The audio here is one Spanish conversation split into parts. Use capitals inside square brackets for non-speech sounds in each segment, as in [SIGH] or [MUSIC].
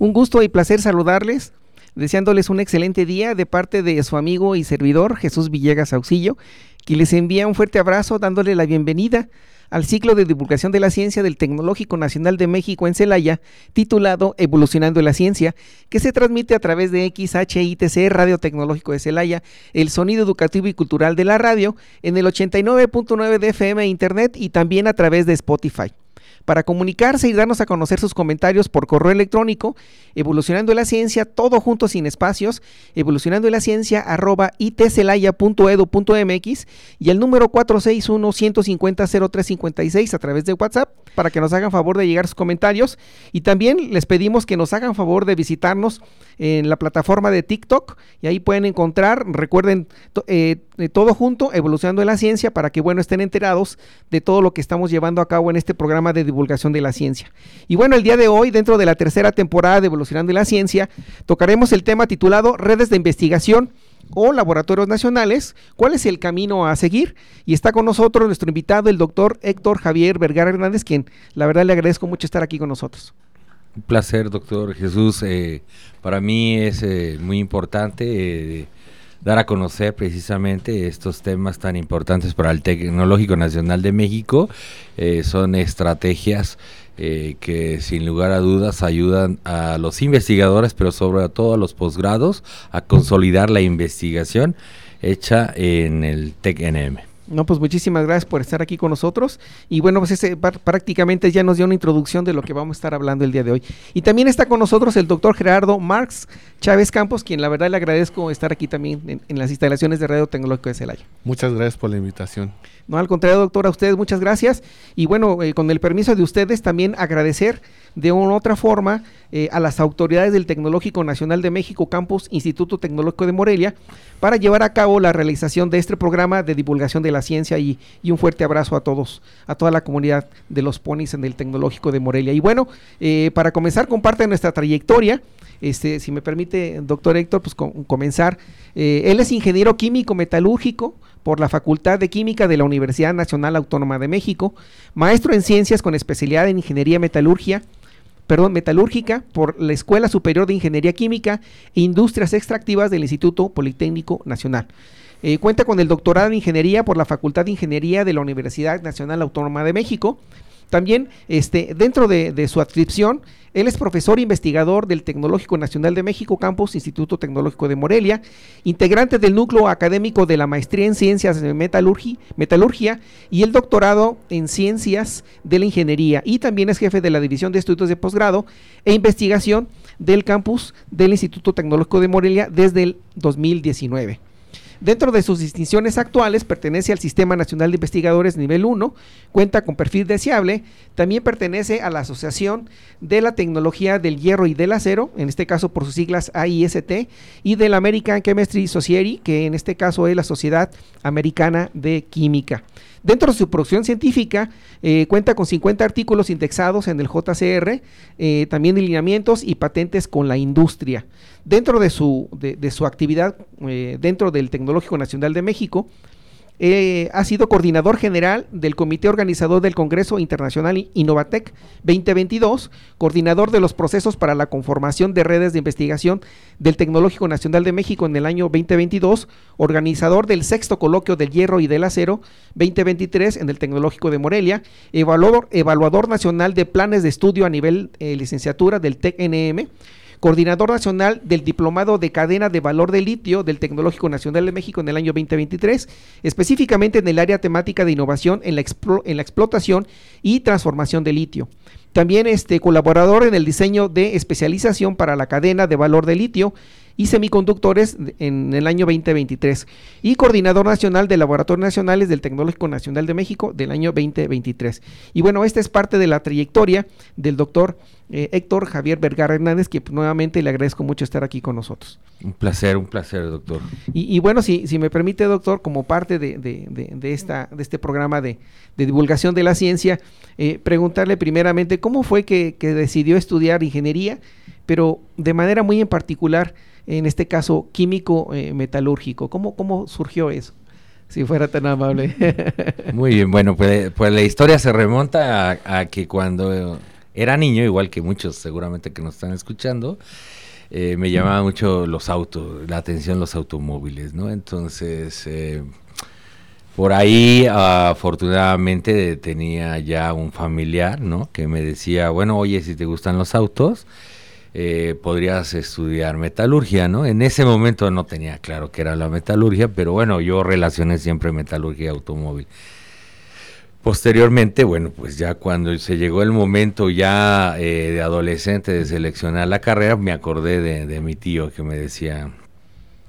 Un gusto y placer saludarles, deseándoles un excelente día de parte de su amigo y servidor Jesús Villegas Auxillo, quien les envía un fuerte abrazo dándole la bienvenida al ciclo de divulgación de la ciencia del Tecnológico Nacional de México en Celaya, titulado Evolucionando la Ciencia, que se transmite a través de XHITC Radio Tecnológico de Celaya, el sonido educativo y cultural de la radio, en el 89.9 de FM Internet y también a través de Spotify para comunicarse y darnos a conocer sus comentarios por correo electrónico, evolucionando la ciencia, todo junto sin espacios, evolucionando la ciencia arroba itcelaya.edu.mx y el número 461-150-0356 a través de WhatsApp para que nos hagan favor de llegar sus comentarios. Y también les pedimos que nos hagan favor de visitarnos en la plataforma de TikTok y ahí pueden encontrar, recuerden, eh, todo junto, evolucionando la ciencia para que, bueno, estén enterados de todo lo que estamos llevando a cabo en este programa de divulgación de la ciencia. Y bueno, el día de hoy, dentro de la tercera temporada de Evolucionando la Ciencia, tocaremos el tema titulado Redes de Investigación o laboratorios nacionales, cuál es el camino a seguir. Y está con nosotros nuestro invitado, el doctor Héctor Javier Vergara Hernández, quien la verdad le agradezco mucho estar aquí con nosotros. Un placer, doctor Jesús. Eh, para mí es eh, muy importante eh, dar a conocer precisamente estos temas tan importantes para el Tecnológico Nacional de México. Eh, son estrategias eh, que sin lugar a dudas ayudan a los investigadores, pero sobre todo a los posgrados, a consolidar la investigación hecha en el TECNM. No, pues muchísimas gracias por estar aquí con nosotros. Y bueno, pues ese prácticamente ya nos dio una introducción de lo que vamos a estar hablando el día de hoy. Y también está con nosotros el doctor Gerardo Marx Chávez Campos, quien la verdad le agradezco estar aquí también en, las instalaciones de Radio Tecnológico de Celaya. Muchas gracias por la invitación. No, al contrario, doctor, a ustedes muchas gracias. Y bueno, eh, con el permiso de ustedes, también agradecer de una u otra forma eh, a las autoridades del Tecnológico Nacional de México, Campus Instituto Tecnológico de Morelia, para llevar a cabo la realización de este programa de divulgación de la ciencia y, un fuerte abrazo a todos, a toda la comunidad de los ponis en el Tecnológico de Morelia. Y bueno, eh, para comenzar con parte de nuestra trayectoria, este, si me permite, doctor Héctor, pues comenzar. Eh, él es ingeniero químico metalúrgico por la Facultad de Química de la Universidad Nacional Autónoma de México, maestro en ciencias con especialidad en ingeniería metalurgia, perdón, metalúrgica por la Escuela Superior de Ingeniería Química e Industrias Extractivas del Instituto Politécnico Nacional. Eh, cuenta con el doctorado en Ingeniería por la Facultad de Ingeniería de la Universidad Nacional Autónoma de México también, este, dentro de, su adscripción, él es profesor investigador del Tecnológico Nacional de México, Campus Instituto Tecnológico de Morelia, integrante del núcleo académico de la maestría en Ciencias de Metalurgia, Metalurgia y el doctorado en Ciencias de la Ingeniería, y también es jefe de la División de Estudios de Posgrado e Investigación del campus del Instituto Tecnológico de Morelia desde el 2019. Dentro de sus distinciones actuales, pertenece al Sistema Nacional de Investigadores nivel 1, cuenta con perfil deseable, también pertenece a la Asociación de la Tecnología del Hierro y del Acero, en este caso por sus siglas AIST, y del American Chemistry Society, que en este caso es la Sociedad Americana de Química. Dentro de su producción científica, eh, cuenta con 50 artículos indexados en el JCR, eh, también lineamientos y patentes con la industria. Dentro de su, de, su actividad, eh, dentro del Tecnológico Nacional de México, eh, ha sido coordinador general del Comité Organizador del Congreso Internacional Innovatec 2022, coordinador de los procesos para la conformación de redes de investigación del Tecnológico Nacional de México en el año 2022, organizador del sexto coloquio del hierro y del acero 2023 en el Tecnológico de Morelia, evaluador, nacional de planes de estudio a nivel eh, licenciatura del TECNM, coordinador nacional del Diplomado de Cadena de Valor de Litio del Tecnológico Nacional de México en el año 2023, específicamente en el área temática de innovación en la, en la explotación y transformación de litio. También este colaborador en el diseño de especialización para la cadena de valor de litio y semiconductores en el año 2023 y coordinador nacional de laboratorios nacionales del Tecnológico Nacional de México del año 2023. Y bueno, esta es parte de la trayectoria del doctor eh, Héctor Javier Vergara Hernández, que nuevamente le agradezco mucho estar aquí con nosotros. Un placer, un placer, doctor. Y, bueno, si, si me permite, doctor, como parte de, de, esta, de este programa de, divulgación de la ciencia, eh, preguntarle primeramente cómo fue que, decidió estudiar ingeniería, pero de manera muy en particular, en este caso, químico eh, metalúrgico. ¿Cómo, ¿Cómo surgió eso? si fuera tan amable. [LAUGHS] Muy bien, bueno, pues, pues la historia se remonta a, que cuando era niño, igual que muchos seguramente que nos están escuchando, eh, me llamaba mucho los autos, la atención los automóviles, ¿no? Entonces, eh, por ahí afortunadamente tenía ya un familiar, ¿no? Que me decía, bueno, oye, si te gustan los autos, eh, podrías estudiar metalurgia, ¿no? En ese momento no tenía claro qué era la metalurgia, pero bueno, yo relacioné siempre metalurgia y automóvil. Posteriormente, bueno, pues ya cuando se llegó el momento ya eh, de adolescente de seleccionar la carrera, me acordé de, mi tío que me decía,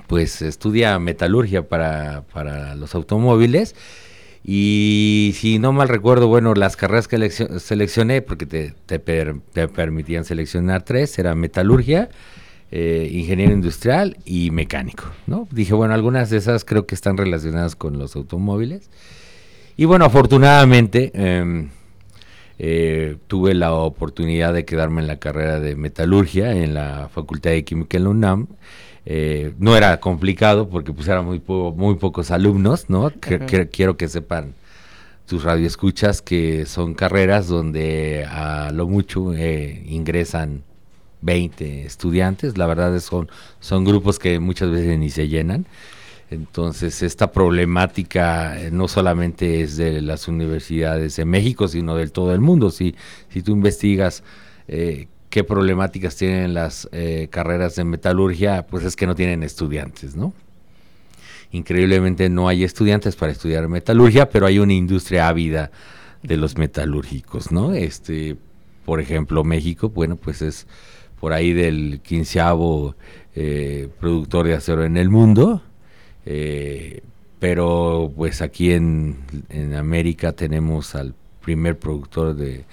pues estudia metalurgia para, para los automóviles. Y si no mal recuerdo, bueno, las carreras que seleccioné, porque te, te, permitían seleccionar tres, era metalurgia, eh, ingeniero industrial y mecánico, ¿no? Dije, bueno, algunas de esas creo que están relacionadas con los automóviles. Y bueno, afortunadamente em, eh, tuve la oportunidad de quedarme en la carrera de metalurgia en la Facultad de Química en la UNAM. Eh, no era complicado porque pues eran muy, muy pocos alumnos, ¿no? quiero que sepan tus radioescuchas que son carreras donde a lo mucho eh, ingresan 20 estudiantes. La verdad es son, son grupos que muchas veces ni se llenan. Entonces, esta problemática eh, no solamente es de las universidades de México, sino del todo el mundo. Si, si tú investigas eh, qué problemáticas tienen las eh, carreras de metalurgia, pues es que no tienen estudiantes, ¿no? Increíblemente no hay estudiantes para estudiar metalurgia, pero hay una industria ávida de los metalúrgicos, ¿no? Este, por ejemplo, México, bueno, pues es por ahí del quinceavo productor de acero en el mundo, eh, pero pues aquí en, América tenemos al primer productor de,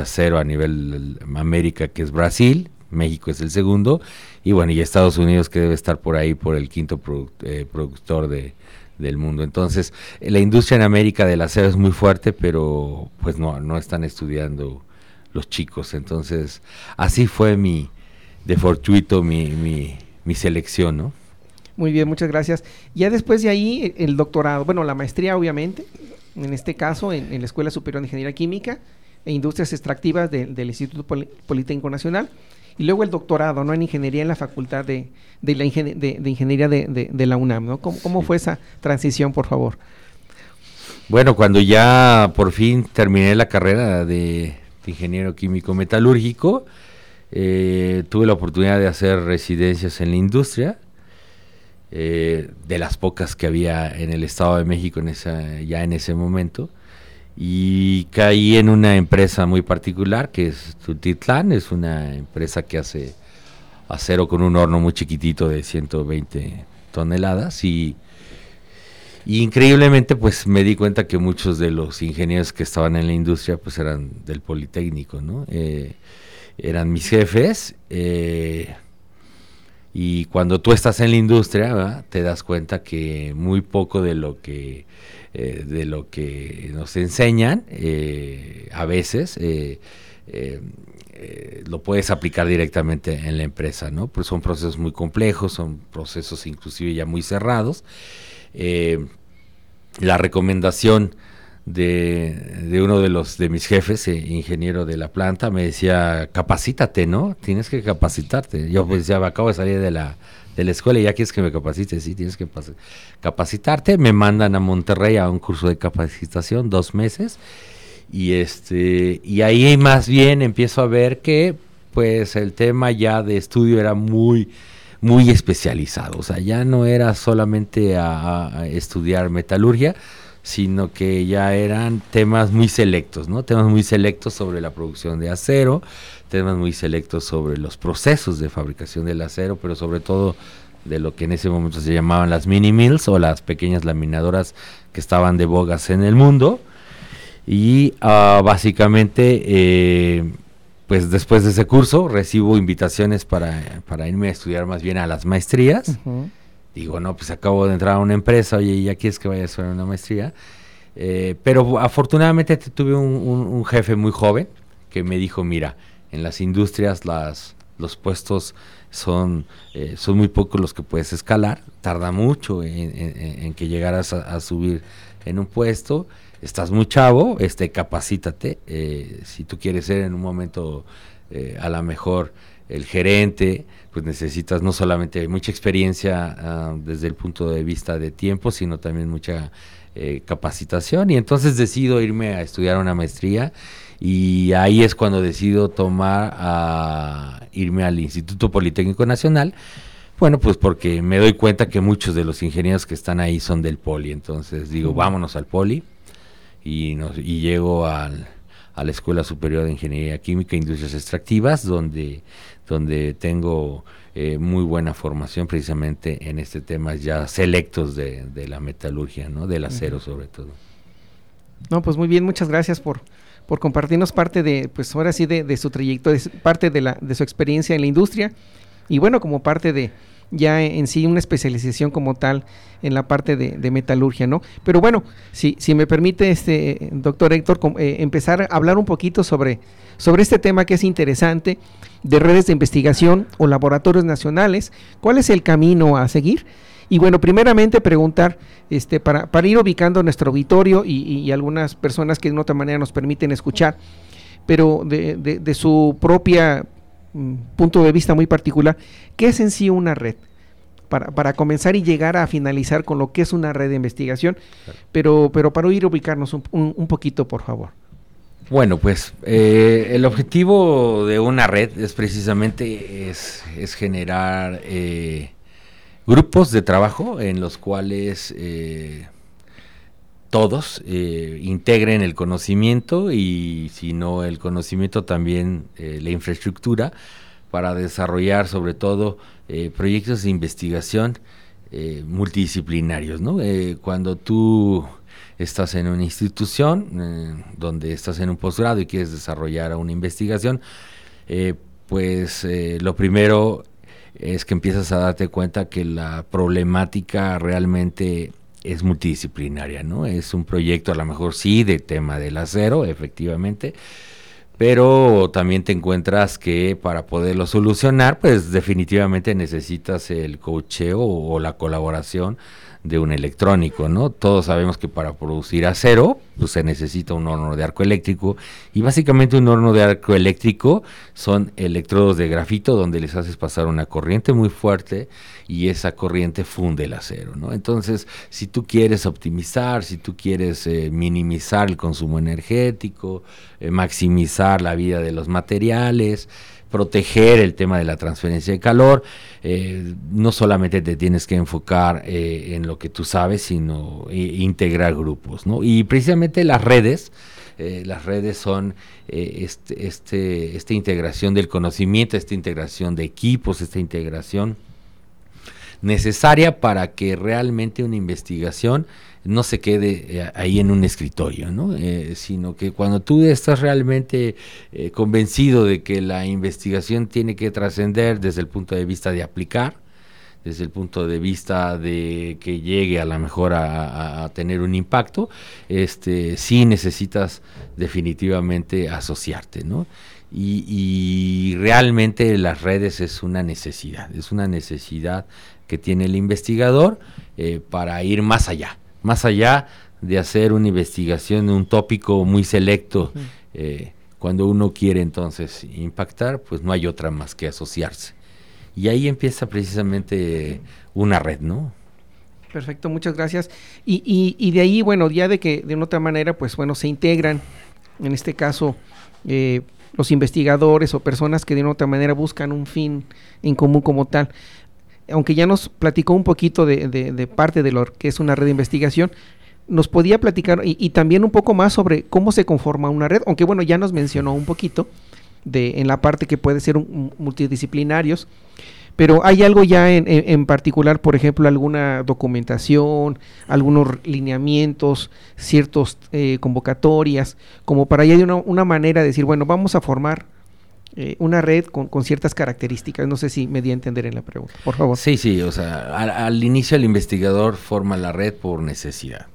acero a nivel América que es Brasil, México es el segundo y bueno y Estados Unidos que debe estar por ahí por el quinto eh, productor de, del mundo. Entonces la industria en América del acero es muy fuerte pero pues no, no están estudiando los chicos. Entonces así fue mi, de fortuito mi, mi, mi selección, ¿no? Muy bien, muchas gracias. Ya después de ahí, el doctorado, bueno, la maestría obviamente, en este caso en, la Escuela Superior de Ingeniería Química e Industrias Extractivas del Instituto Politécnico Nacional, y luego el doctorado, ¿no? En Ingeniería en la Facultad de, de, la de, Ingeniería de, la UNAM, ¿no? ¿Cómo, fue esa transición, por favor? Bueno, cuando ya por fin terminé la carrera de, ingeniero químico metalúrgico, eh, tuve la oportunidad de hacer residencias en la industria, eh, de las pocas que había en el Estado de México en esa, ya en ese momento. Y caí en una empresa muy particular que es Tultitlán, es una empresa que hace acero con un horno muy chiquitito de 120 toneladas. Y, increíblemente pues me di cuenta que muchos de los ingenieros que estaban en la industria pues eran del Politécnico, ¿no? Eh, eran mis jefes, eh, y cuando tú estás en la industria, te das cuenta que muy poco de lo que, eh, de lo que nos enseñan, eh, a veces, eh, lo puedes aplicar directamente en la empresa, ¿no? Pues son procesos muy complejos, son procesos inclusive ya muy cerrados. la recomendación de, uno de los de mis jefes, ingeniero de la planta, me decía, capacítate, ¿no? Tienes que capacitarte. Yo pues ya acabo de salir de la, de la escuela y ya quieres que me capacite, sí, tienes que capacitarte. Me mandan a Monterrey a un curso de capacitación, dos meses, y este, y ahí más bien empiezo a ver que pues el tema ya de estudio era muy muy especializado, o sea, ya no era solamente a estudiar metalurgia, sino que ya eran temas muy selectos, ¿no? Temas muy selectos sobre la producción de acero, temas muy selectos sobre los procesos de fabricación del acero, pero sobre todo de lo que en ese momento se llamaban las mini mills o las pequeñas laminadoras que estaban de bogas en el mundo. Y ah, básicamente, eh, pues después de ese curso recibo invitaciones para, para, irme a estudiar más bien a las maestrías. Digo, no, pues acabo de entrar a una empresa, oye, ¿ya quieres que vaya a hacer una maestría? Eh, pero afortunadamente tuve un, un, jefe muy joven que me dijo, mira, en las industrias las, los puestos son, eh, son muy pocos los que puedes escalar, tarda mucho en, que llegaras a, subir en un puesto, estás muy chavo, este, capacítate, eh, si tú quieres ser en un momento eh, a lo mejor el gerente, pues necesitas no solamente mucha experiencia ah, desde el punto de vista de tiempo, sino también mucha capacitación. Y entonces decido irme a estudiar una maestría y ahí es cuando decido tomar a irme al Instituto Politécnico Nacional. Bueno, pues porque me doy cuenta que muchos de los ingenieros que están ahí son del Poli, entonces digo, vámonos al Poli y, nos, y llego al, a la Escuela Superior de Ingeniería Química e Industrias Extractivas, donde, donde tengo eh, muy buena formación precisamente en este tema ya selectos de, de la metalurgia, ¿no? del acero sobre todo. No, pues muy bien, muchas gracias por, por compartirnos parte de, pues ahora sí, de, su trayectoria, parte de, la, de su experiencia en la industria y bueno, como parte de ya en sí una especialización como tal en la parte de, metalurgia, ¿no? Pero bueno, si, si me permite, este doctor Héctor, eh, empezar a hablar un poquito sobre, sobre este tema que es interesante de redes de investigación o laboratorios nacionales, ¿cuál es el camino a seguir? Y bueno, primeramente preguntar, este, para, para ir ubicando nuestro auditorio y, algunas personas que de otra manera nos permiten escuchar, pero de, de, su propia mm, punto de vista muy particular, ¿qué es en sí una red? Para, para, comenzar y llegar a finalizar con lo que es una red de investigación, pero, pero para ir ubicarnos un, un, poquito, por favor. Bueno, pues eh, el objetivo de una red es precisamente es, es generar eh, grupos de trabajo en los cuales eh, todos eh, integren el conocimiento y si no el conocimiento también eh, la infraestructura para desarrollar sobre todo proyectos de investigación multidisciplinarios. ¿no? cuando tú estás en una institución donde estás en un posgrado y quieres desarrollar una investigación, pues lo primero es que empiezas a darte cuenta que la problemática realmente es multidisciplinaria, ¿no? Es un proyecto a lo mejor sí de tema del acero, efectivamente, pero también te encuentras que para poderlo solucionar, pues definitivamente necesitas el cocheo o la colaboración de un electrónico, ¿no? Todos sabemos que para producir acero, pues se necesita un horno de arco eléctrico y básicamente un horno de arco eléctrico son electrodos de grafito donde les haces pasar una corriente muy fuerte y esa corriente funde el acero, ¿no? Entonces, si tú quieres optimizar, si tú quieres eh, minimizar el consumo energético, eh, maximizar la vida de los materiales, proteger el tema de la transferencia de calor. Eh, no solamente te tienes que enfocar eh, en lo que tú sabes, sino eh, integrar grupos. ¿no? Y precisamente las redes, las redes son este, este, esta integración del conocimiento, esta integración de equipos, esta integración necesaria para que realmente una investigación no se quede eh, ahí en un escritorio, ¿no? Eh, sino que cuando tú estás realmente eh, convencido de que la investigación tiene que trascender desde el punto de vista de aplicar, desde el punto de vista de que llegue a lo mejor a, tener un impacto, este, sí necesitas definitivamente asociarte, ¿no? Y, realmente las redes es una necesidad, es una necesidad que tiene el investigador para ir más allá más allá de hacer una investigación de un tópico muy selecto, eh, cuando uno quiere entonces impactar, pues no hay otra más que asociarse. Y ahí empieza precisamente una red, ¿no? Perfecto, muchas gracias. Y, y, de ahí, bueno, ya de que de una otra manera, pues bueno, se integran, en este caso, eh, los investigadores o personas que de una otra manera buscan un fin en común como tal aunque ya nos platicó un poquito de, parte de lo que es una red de investigación, nos podía platicar y, también un poco más sobre cómo se conforma una red, aunque bueno, ya nos mencionó un poquito de en la parte que puede ser multidisciplinarios, pero hay algo ya en, particular, por ejemplo, alguna documentación, algunos lineamientos, ciertas eh, convocatorias, como para ya de una, una, manera de decir, bueno, vamos a formar eh, una red con, ciertas características. No sé si me di a entender en la pregunta, por favor. Sí, sí, o sea, al, inicio el investigador forma la red por necesidad.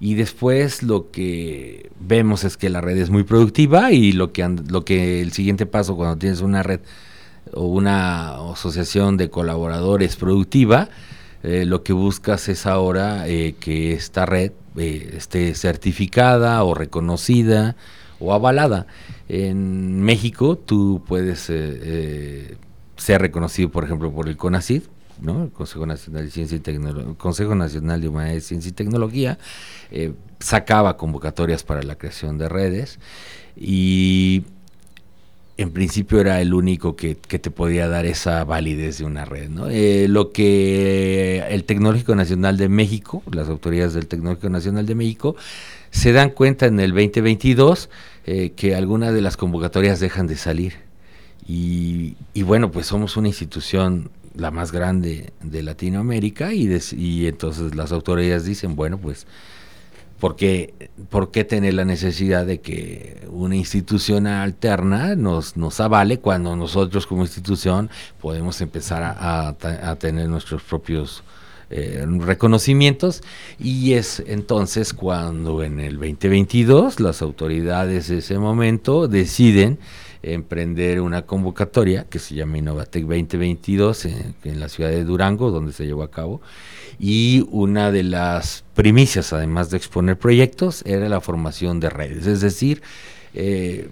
Y después lo que vemos es que la red es muy productiva y lo que, lo que el siguiente paso cuando tienes una red o una asociación de colaboradores productiva, eh, lo que buscas es ahora eh, que esta red esté certificada o reconocida o avalada. En México tú puedes eh, eh, ser reconocido, por ejemplo, por el CONACID, ¿no? el Consejo Nacional de Ciencia y Tecnología, Consejo Nacional de Humanidades, Ciencia y Tecnología, eh, sacaba convocatorias para la creación de redes y en principio era el único que, te podía dar esa validez de una red. ¿no? lo que el Tecnológico Nacional de México, las autoridades del Tecnológico Nacional de México, se dan cuenta en el 2022 eh, que algunas de las convocatorias dejan de salir. Y, bueno, pues somos una institución la más grande de Latinoamérica y, y entonces las autoridades dicen, bueno, pues, ¿por qué, ¿por qué tener la necesidad de que una institución alterna nos, nos avale cuando nosotros como institución podemos empezar a, a tener nuestros propios reconocimientos y es entonces cuando en el 2022 las autoridades de ese momento deciden emprender una convocatoria que se llama Innovatec 2022 en, en, la ciudad de Durango, donde se llevó a cabo. Y una de las primicias, además de exponer proyectos, era la formación de redes. Es decir, eh,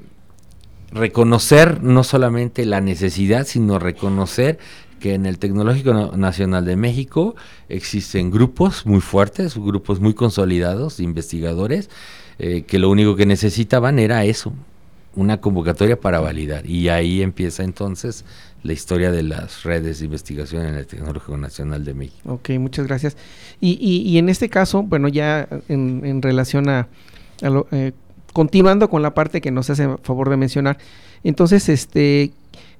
reconocer no solamente la necesidad, sino reconocer que en el Tecnológico Nacional de México existen grupos muy fuertes, grupos muy consolidados investigadores, eh, que lo único que necesitaban era eso, una convocatoria para validar. Y ahí empieza entonces la historia de las redes de investigación en el Tecnológico Nacional de México. Ok, muchas gracias. Y, y, en este caso, bueno, ya en, relación a, eh, continuando con la parte que nos hace favor de mencionar, entonces, este,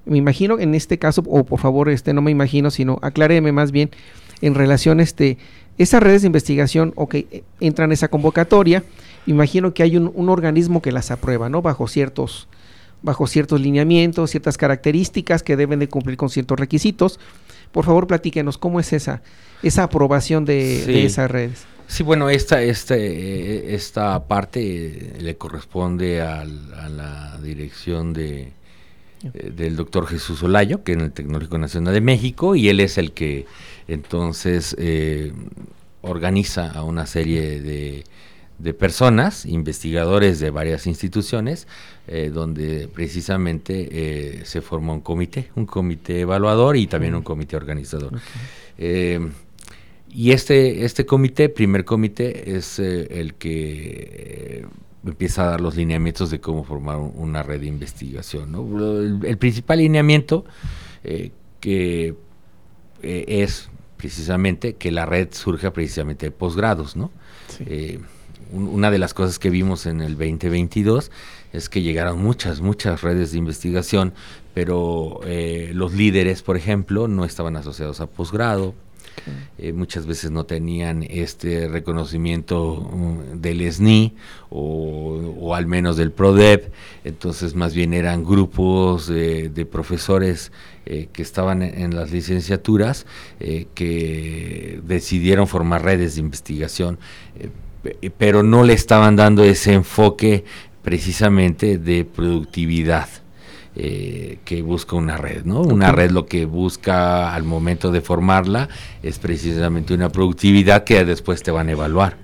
me imagino en este caso, o por favor, este, no me imagino, sino acláreme más bien en relación, este, esas redes de investigación, ok, entran en esa convocatoria, imagino que hay un, organismo que las aprueba, ¿no? Bajo ciertos, bajo ciertos lineamientos, ciertas características que deben de cumplir con ciertos requisitos. Por favor, platíquenos cómo es esa, esa aprobación de, esas redes. Sí, bueno, esta, este, esta parte le corresponde a la dirección de, eh, del doctor Jesús Olayo, que es en el Tecnológico Nacional de México, y él es el que entonces eh, organiza a una serie de, personas, investigadores de varias instituciones, eh, donde precisamente se forma un comité, un comité evaluador y también un comité organizador. y este, este comité, primer comité, es el que empieza a dar los lineamientos de cómo formar una red de investigación. El, principal lineamiento eh, que eh, es precisamente que la red surja precisamente de posgrados. ¿no? Eh, una de las cosas que vimos en el 2022 es que llegaron muchas, muchas redes de investigación, pero los líderes, por ejemplo, no estaban asociados a posgrado, eh, muchas veces no tenían este reconocimiento mm, del SNI o, al menos del PRODEP, entonces más bien eran grupos de, profesores eh, que estaban en, las licenciaturas eh, que decidieron formar redes de investigación, pero no le estaban dando ese enfoque precisamente de productividad. Eh, que busca una red, ¿no? Una red lo que busca al momento de formarla es precisamente una productividad que después te van a evaluar.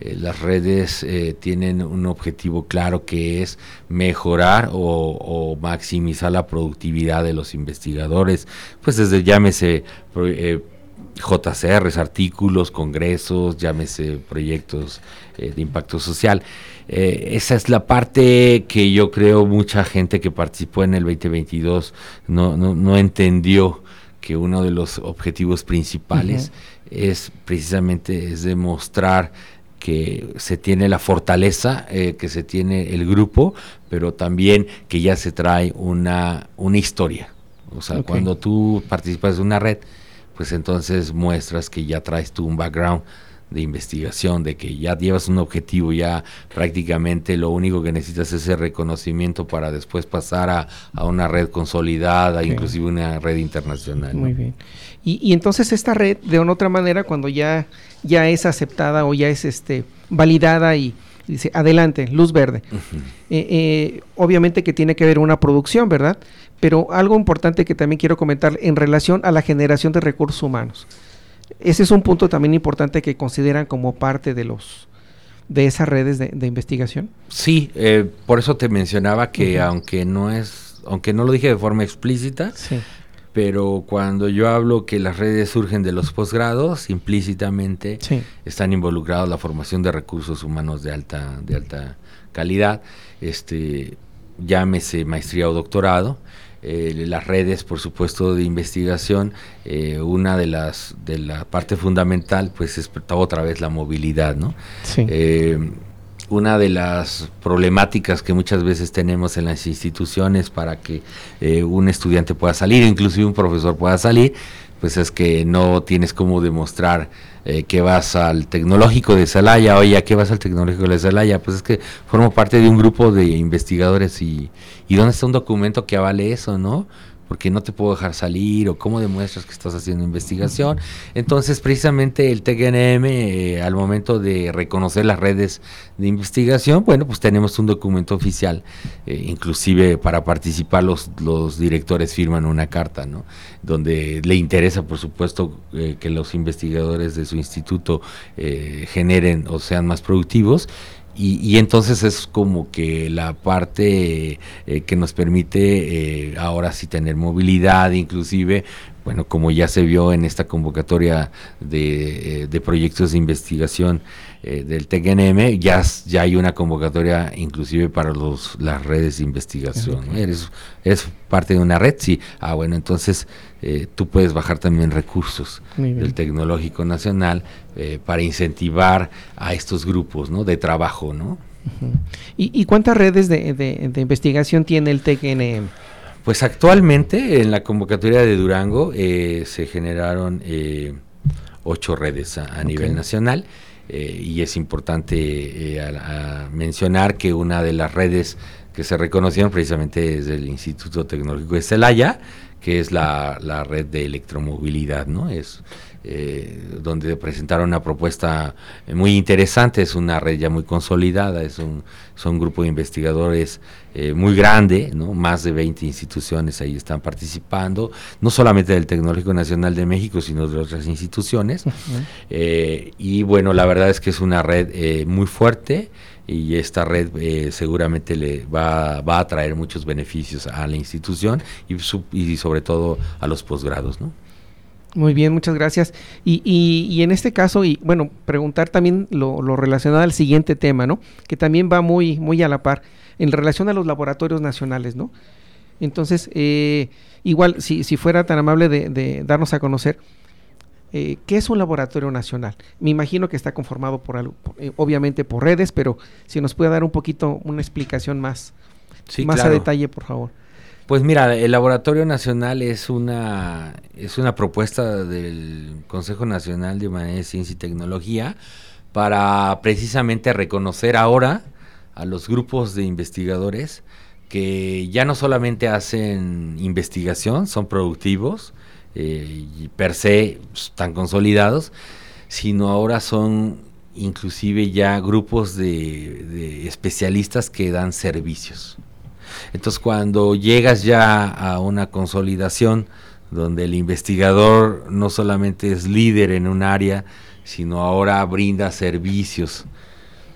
Eh, las redes eh, tienen un objetivo claro que es mejorar o, maximizar la productividad de los investigadores, pues desde llámese JCRs, artículos, congresos, llámese proyectos de impacto social. Eh, esa es la parte que yo creo mucha gente que participó en el 2022 no, no, no entendió que uno de los objetivos principales es precisamente es demostrar que se tiene la fortaleza, eh, que se tiene el grupo, pero también que ya se trae una, una historia. O sea, cuando tú participas de una red, pues entonces muestras que ya traes tú un background de investigación, de que ya llevas un objetivo, ya prácticamente lo único que necesitas es ese reconocimiento para después pasar a, una red consolidada, inclusive una red internacional. Muy bien. Y, entonces esta red, de una otra manera, cuando ya, ya es aceptada o ya es este validada y dice, adelante, luz verde. Eh, eh, obviamente que tiene que haber una producción, ¿verdad? Pero algo importante que también quiero comentar en relación a la generación de recursos humanos. Ese es un punto también importante que consideran como parte de los de esas redes de, investigación. Sí, eh, por eso te mencionaba que aunque no es, aunque no lo dije de forma explícita, pero cuando yo hablo que las redes surgen de los posgrados, implícitamente están involucrados la formación de recursos humanos de alta, de alta calidad, este, llámese maestría o doctorado, eh, las redes, por supuesto, de investigación, eh, una de las de la parte fundamental, pues es otra vez la movilidad, ¿no? Eh, una de las problemáticas que muchas veces tenemos en las instituciones para que un estudiante pueda salir, inclusive un profesor pueda salir, pues es que no tienes cómo demostrar eh, que vas al tecnológico de Celaya, oye, ¿a qué vas al tecnológico de Celaya? Pues es que formo parte de un grupo de investigadores y, y ¿dónde está un documento que avale eso, no? Porque no te puedo dejar salir o cómo demuestras que estás haciendo investigación. Entonces, precisamente el TGNM, eh, al momento de reconocer las redes de investigación, bueno, pues tenemos un documento oficial, eh, inclusive para participar los, los directores firman una carta, ¿no? Donde le interesa, por supuesto, eh, que los investigadores de su instituto generen o sean más productivos y, entonces es como que la parte eh, que nos permite eh, ahora sí tener movilidad, inclusive, bueno, como ya se vio en esta convocatoria de, eh, de proyectos de investigación eh, del TGNM, ya, ya hay una convocatoria inclusive para los, las redes de investigación. ¿Eres, parte de una red? Sí. Ah, bueno, entonces eh, tú puedes bajar también recursos del Tecnológico Nacional eh, para incentivar a estos grupos ¿no? de trabajo. ¿no? ¿Y, cuántas redes de, de, investigación tiene el TGNM? Pues actualmente en la convocatoria de Durango se generaron ocho redes a, nivel nacional. Eh, y es importante eh, mencionar que una de las redes que se reconocieron precisamente es el Instituto Tecnológico de Celaya, que es la, la red de electromovilidad, ¿no? Es eh, donde presentaron una propuesta muy interesante, es una red ya muy consolidada, es un, son un grupo de investigadores eh, muy grande, ¿no? más de 20 instituciones ahí están participando, no solamente del Tecnológico Nacional de México, sino de otras instituciones. Eh, y bueno, la verdad es que es una red muy fuerte y esta red seguramente le va, va, a traer muchos beneficios a la institución y, y sobre todo a los posgrados. ¿no? Muy bien, muchas gracias. Y, y, en este caso, y bueno, preguntar también lo, relacionado al siguiente tema, ¿no? Que también va muy, muy a la par, en relación a los laboratorios nacionales, ¿no? Entonces, eh, igual, si, si fuera tan amable de, darnos a conocer, eh, ¿qué es un laboratorio nacional? Me imagino que está conformado por algo, eh, obviamente por redes, pero si nos puede dar un poquito una explicación más, más a detalle, por favor. Pues mira, el Laboratorio Nacional es una, es una propuesta del Consejo Nacional de Humanidades, Ciencia y Tecnología para precisamente reconocer ahora a los grupos de investigadores que ya no solamente hacen investigación, son productivos eh, y per se están consolidados, sino ahora son inclusive ya grupos de especialistas que dan servicios. Entonces cuando llegas ya a una consolidación donde el investigador no solamente es líder en un área, sino ahora brinda servicios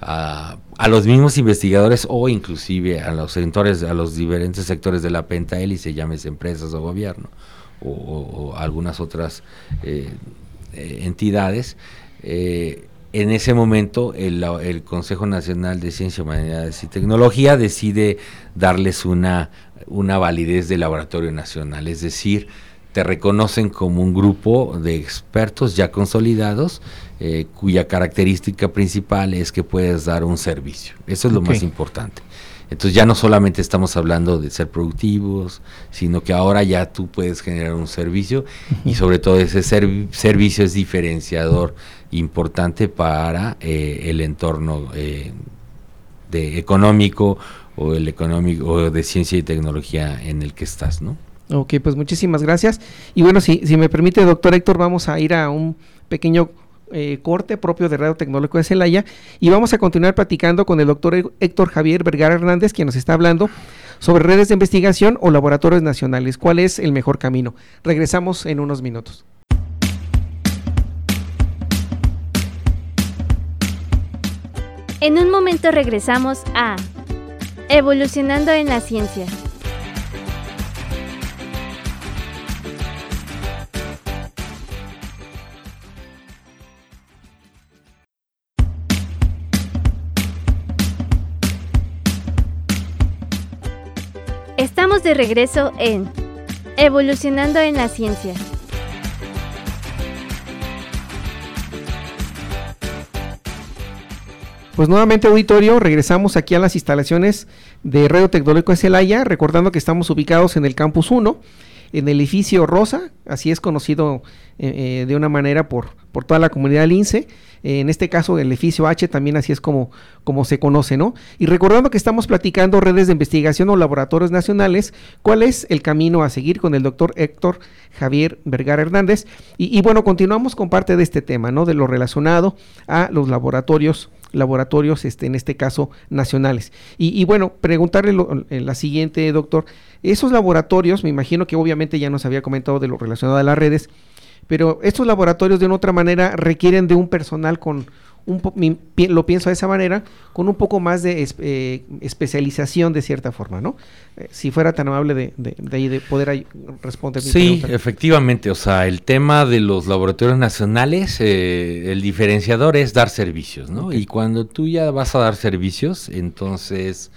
a, los mismos investigadores o inclusive a los sectores, a los diferentes sectores de la pentahélice, llámese empresas o gobierno o, algunas otras eh, eh, entidades. Eh, en ese momento el, Consejo Nacional de Ciencia, Humanidades y Tecnología decide darles una, una validez de laboratorio nacional, es decir, te reconocen como un grupo de expertos ya consolidados eh, cuya característica principal es que puedes dar un servicio. Eso es lo más importante. Entonces ya no solamente estamos hablando de ser productivos, sino que ahora ya tú puedes generar un servicio y sobre todo ese servicio es diferenciador importante para eh, el entorno eh, de económico o el económico o de ciencia y tecnología en el que estás, ¿no? Ok, pues muchísimas gracias. Y bueno, si, si me permite, doctor Héctor, vamos a ir a un pequeño eh, corte propio de Radio Tecnológico de Celaya y vamos a continuar platicando con el doctor Héctor Javier Vergara Hernández, quien nos está hablando sobre redes de investigación o laboratorios nacionales. ¿Cuál es el mejor camino? Regresamos en unos minutos. En un momento regresamos a Evolucionando en la Ciencia. Estamos de regreso en Evolucionando en la Ciencia. Pues nuevamente auditorio, regresamos aquí a las instalaciones de Radio Tecnológico de Celaya, recordando que estamos ubicados en el Campus 1, en el edificio Rosa, así es conocido eh, eh, de una manera por, por toda la comunidad del INSE, en este caso el edificio H también así es como, como se conoce, ¿no? Y recordando que estamos platicando redes de investigación o laboratorios nacionales, ¿cuál es el camino a seguir con el doctor Héctor Javier Vergara Hernández? Y, y bueno, continuamos con parte de este tema, ¿no? De lo relacionado a los laboratorios laboratorios, este, en este caso nacionales. Y, bueno, preguntarle en la siguiente, doctor, esos laboratorios, me imagino que obviamente ya nos había comentado de lo relacionado a las redes, pero estos laboratorios de una otra manera requieren de un personal con un lo pienso de esa manera, con un poco más de eh, especialización de cierta forma, ¿no? Eh, si fuera tan amable de, de, de, poder responder. Sí, efectivamente, o sea, el tema de los laboratorios nacionales, eh, el diferenciador es dar servicios, ¿no? Y cuando tú ya vas a dar servicios, entonces...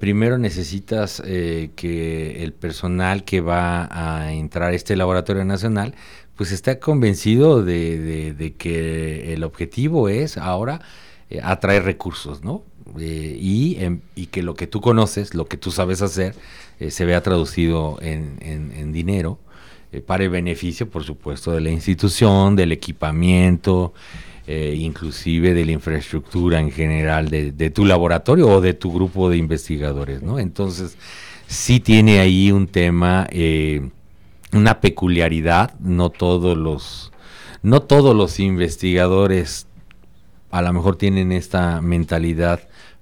primero necesitas que el personal que va a entrar a este laboratorio nacional pues está convencido de, que el objetivo es ahora eh, atraer recursos, ¿no? Eh, em, y, que lo que tú conoces, lo que tú sabes hacer, eh, se vea traducido en, dinero para el beneficio, por supuesto, de la institución, del equipamiento, inclusive de la infraestructura en general de, de, tu laboratorio o de tu grupo de investigadores, ¿no? Entonces, sí tiene ahí un tema una peculiaridad, no todos los no todos los investigadores a lo mejor tienen esta mentalidad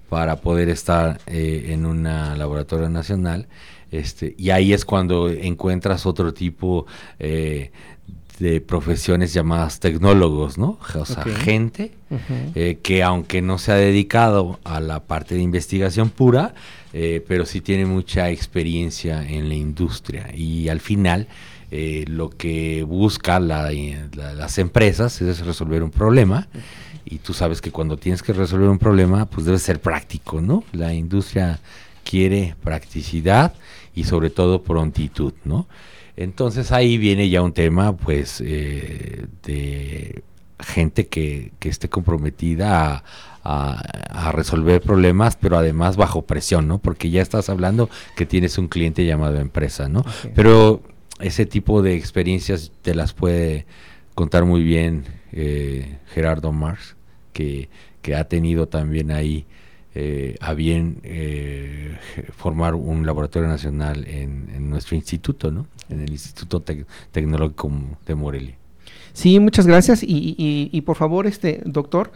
para poder estar eh, en un laboratorio nacional. Este, y ahí es cuando encuentras otro tipo eh, de profesiones llamadas tecnólogos, ¿no? O sea, gente eh, que aunque no se ha dedicado a la parte de investigación pura, eh, pero sí tiene mucha experiencia en la industria y al final eh, lo que busca las empresas es resolver un problema y tú sabes que cuando tienes que resolver un problema pues debe ser práctico, ¿no? La industria quiere practicidad y sobre todo prontitud, ¿no? Entonces ahí viene ya un tema pues eh, de gente que, que esté comprometida a, a, resolver problemas, pero además bajo presión, ¿no? Porque ya estás hablando que tienes un cliente llamado empresa, ¿no? Pero ese tipo de experiencias te las puede contar muy bien eh, Gerardo Marx, que, que, ha tenido también ahí eh, a bien eh, formar un laboratorio nacional en, nuestro instituto, ¿no? En el Instituto Tecnológico de Morelia. Sí, muchas gracias. Y, y, y por favor, este doctor,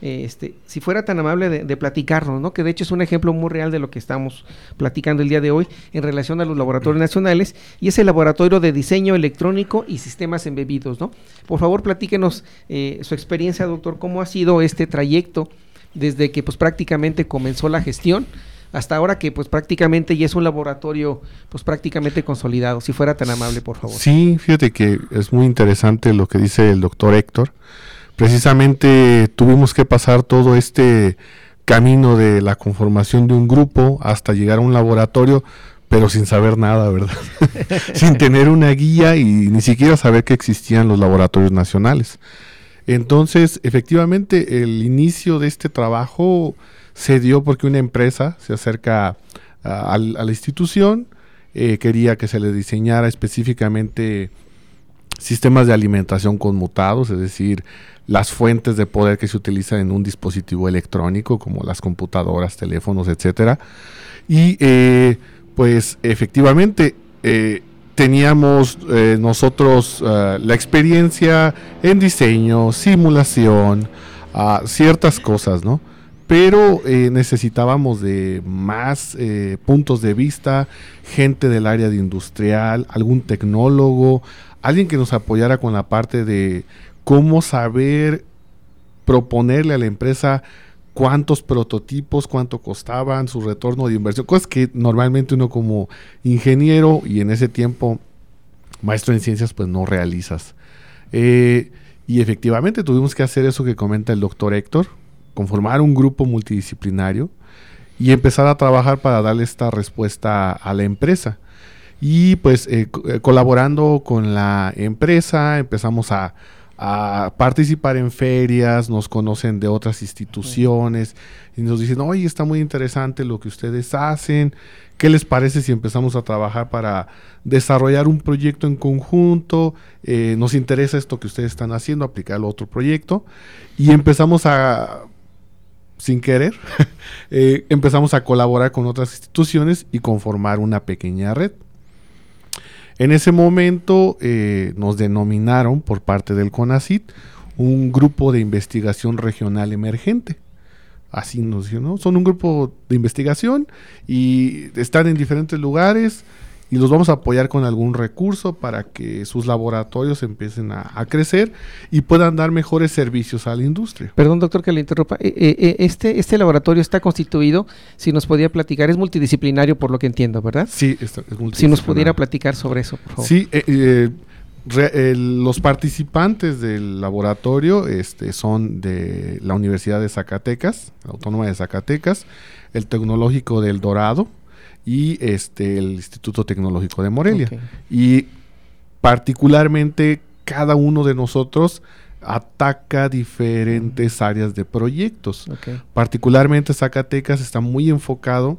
este, si fuera tan amable de, platicarnos, ¿no? que de hecho es un ejemplo muy real de lo que estamos platicando el día de hoy en relación a los laboratorios nacionales, y es el laboratorio de diseño electrónico y sistemas embebidos. ¿no? Por favor, platíquenos eh, su experiencia, doctor, cómo ha sido este trayecto desde que pues prácticamente comenzó la gestión hasta ahora que pues prácticamente ya es un laboratorio pues prácticamente consolidado. Si fuera tan amable, por favor. Sí, fíjate que es muy interesante lo que dice el doctor Héctor precisamente tuvimos que pasar todo este camino de la conformación de un grupo hasta llegar a un laboratorio, pero sin saber nada, ¿verdad? [LAUGHS] sin tener una guía y ni siquiera saber que existían los laboratorios nacionales. Entonces, efectivamente, el inicio de este trabajo se dio porque una empresa se acerca a, la institución, eh, quería que se le diseñara específicamente sistemas de alimentación conmutados, es decir, las fuentes de poder que se utilizan en un dispositivo electrónico, como las computadoras, teléfonos, etcétera. Y eh, pues efectivamente eh, teníamos nosotros la experiencia en diseño, simulación, ciertas cosas, ¿no? Pero necesitábamos de más puntos de vista, gente del área de industrial, algún tecnólogo, alguien que nos apoyara con la parte de cómo saber proponerle a la empresa cuántos prototipos, cuánto costaban, su retorno de inversión, cosas que normalmente uno como ingeniero y en ese tiempo maestro en ciencias pues no realizas. Eh, y efectivamente tuvimos que hacer eso que comenta el doctor Héctor, conformar un grupo multidisciplinario y empezar a trabajar para darle esta respuesta a la empresa. Y pues eh, eh, colaborando con la empresa empezamos a, participar en ferias, nos conocen de otras instituciones y nos dicen, oye, está muy interesante lo que ustedes hacen, ¿qué les parece si empezamos a trabajar para desarrollar un proyecto en conjunto? Eh, nos interesa esto que ustedes están haciendo, aplicarlo a otro proyecto y empezamos a, sin querer, [LAUGHS] eh, empezamos a colaborar con otras instituciones y conformar una pequeña red. En ese momento eh, nos denominaron por parte del CONACIT un grupo de investigación regional emergente. Así nos dijeron, ¿no? Son un grupo de investigación y están en diferentes lugares y los vamos a apoyar con algún recurso para que sus laboratorios empiecen a, crecer y puedan dar mejores servicios a la industria. Perdón, doctor, que le interrumpa. Eh, eh, eh, este, este laboratorio está constituido, si nos podía platicar, es multidisciplinario por lo que entiendo, ¿verdad? Sí, es multidisciplinario. Si nos pudiera platicar sobre eso, por favor. Sí, los participantes del laboratorio este, son de la Universidad de Zacatecas, la Autónoma de Zacatecas, el Tecnológico del Dorado, y este el Instituto Tecnológico de Morelia. Y particularmente cada uno de nosotros ataca diferentes áreas de proyectos. Particularmente Zacatecas está muy enfocado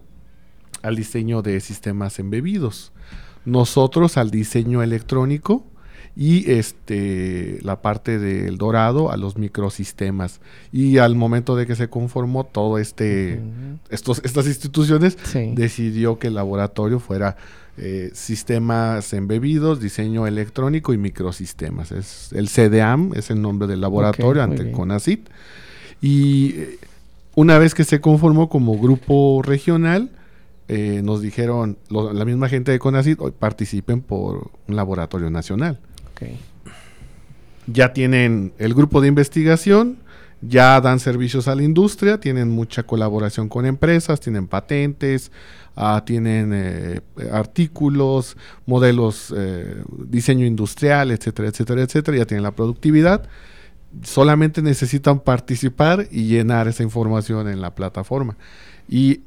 al diseño de sistemas embebidos. Nosotros al diseño electrónico y este la parte del dorado a los microsistemas y al momento de que se conformó todo este estos estas instituciones decidió que el laboratorio fuera eh, sistemas embebidos, diseño electrónico y microsistemas. Es el CDAM, es el nombre del laboratorio ante el CONACIT. Y eh, una vez que se conformó como grupo regional, eh, nos dijeron, la misma gente de CONACIT, hoy participen por un laboratorio nacional. Ya tienen el grupo de investigación, ya dan servicios a la industria, tienen mucha colaboración con empresas, tienen patentes, ah, tienen eh, artículos, modelos, eh, diseño industrial, etcétera, etcétera, etcétera, ya tienen la productividad. Solamente necesitan participar y llenar esa información en la plataforma. Y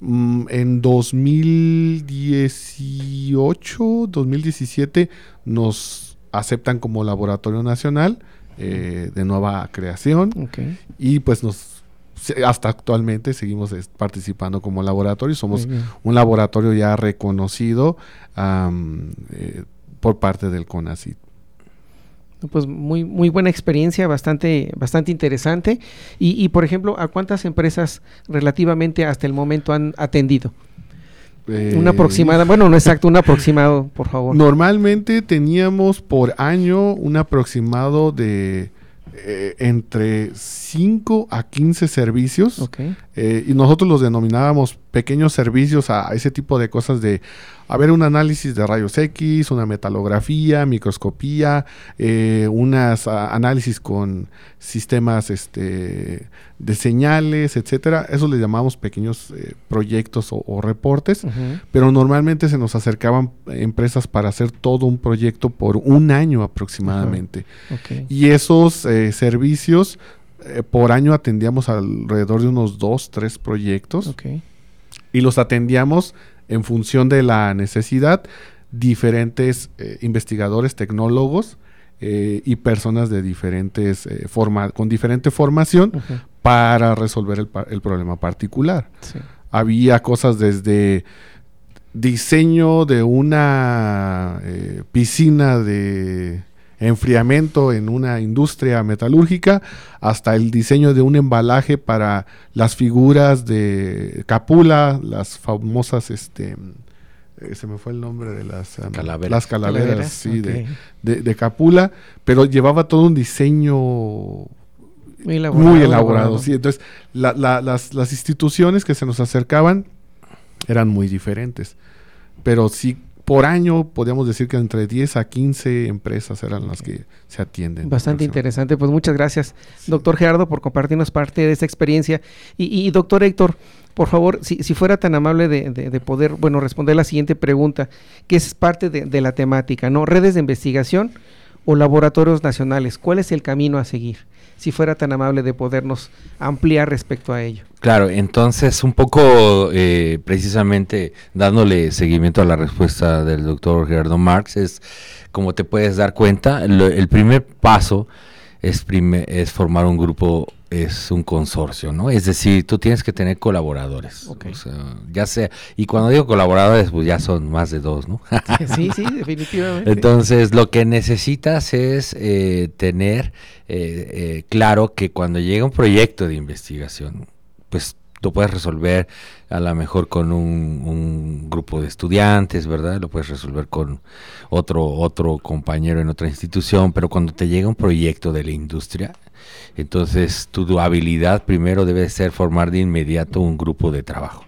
mm, en 2018, 2017 nos aceptan como laboratorio nacional eh, de nueva creación. Y pues nos hasta actualmente seguimos participando como laboratorio. Somos un laboratorio ya reconocido eh, por parte del CONACYT pues muy muy buena experiencia bastante bastante interesante. Y, y por ejemplo a cuántas empresas relativamente hasta el momento han atendido una aproximada, bueno, no exacto, un aproximado, por favor. Normalmente teníamos por año un aproximado de eh, entre 5 a 15 servicios. Eh, y nosotros los denominábamos pequeños servicios a, ese tipo de cosas de a ver un análisis de rayos X, una metalografía, microscopía, eh, unas análisis con sistemas este, de señales, etcétera. Eso le llamamos pequeños eh, proyectos o, reportes, pero normalmente se nos acercaban empresas para hacer todo un proyecto por un año aproximadamente. Y esos eh, por año atendíamos alrededor de unos dos, tres proyectos. Y los atendíamos en función de la necesidad, diferentes eh, investigadores, tecnólogos eh, y personas de diferentes forma, con diferente formación para resolver el, problema particular. Sí. Había cosas desde diseño de una piscina de enfriamiento en una industria metalúrgica hasta el diseño de un embalaje para las figuras de Capula, las famosas este eh, se me fue el nombre de las um, Calaveras. las calaveras, Calaveras, sí, de, de, de Capula, pero llevaba todo un diseño Muy elaborado. muy elaborado. Sí, entonces la- la- las, las instituciones que se nos acercaban eran muy diferentes. Pero sí, por año podríamos decir que entre 10 a 15 empresas eran las que se atienden. Bastante interesante, pues muchas gracias, doctor Gerardo, por compartirnos parte de esta experiencia. Y, y, doctor Héctor, por favor, si, si fuera tan amable de, de- de poder, bueno, responder la siguiente pregunta, que es parte de, de la temática, ¿no? Redes de investigación o laboratorios nacionales, ¿cuál es el camino a seguir? Si fuera tan amable de podernos ampliar respecto a ello. Claro, entonces un poco eh, precisamente dándole seguimiento a la respuesta del doctor Gerardo Marx, es como te puedes dar cuenta, lo- el primer paso es, prime- es formar un grupo, es un consorcio, ¿no? Es decir, tú tienes que tener colaboradores. Ok. o sea, ya sea, y cuando digo colaboradores, pues ya son más de dos, ¿no? [LAUGHS] sí, sí, definitivamente. Entonces, lo que necesitas es eh, tener eh, eh, claro que cuando llega un proyecto de investigación, pues lo puedes resolver a lo mejor con un, un grupo de estudiantes, ¿verdad? Lo puedes resolver con otro, otro compañero en otra institución, pero cuando te llega un proyecto de la industria, entonces tu habilidad primero debe ser formar de inmediato un grupo de trabajo.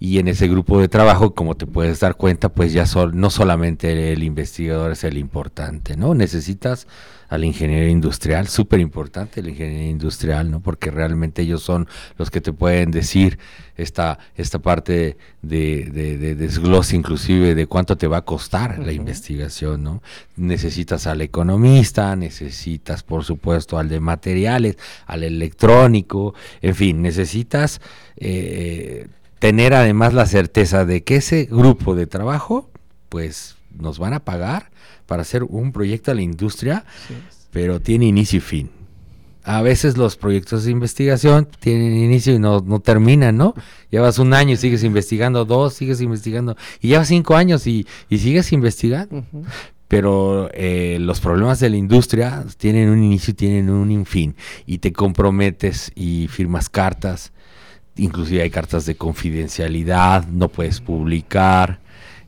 Y en ese grupo de trabajo, como te puedes dar cuenta, pues ya sol- no solamente el investigador es el importante, ¿no? Necesitas al ingeniero industrial, súper importante el ingeniero industrial, ¿no? Porque realmente ellos son los que te pueden decir esta, esta parte de, de- de desglose inclusive de cuánto te va a costar la investigación, ¿no? Necesitas al economista, necesitas por supuesto al de materiales, al electrónico, en fin, necesitas eh, tener además la certeza de que ese grupo de trabajo, pues nos van a pagar para hacer un proyecto a la industria, Sí. pero tiene inicio y fin. A veces los proyectos de investigación tienen inicio y no, no terminan, ¿no? Llevas un año y sigues investigando, dos, sigues investigando, y llevas cinco años y, y sigues investigando. Pero eh, los problemas de la industria tienen un inicio y tienen un fin. Y te comprometes y firmas cartas. Inclusive hay cartas de confidencialidad, no puedes publicar.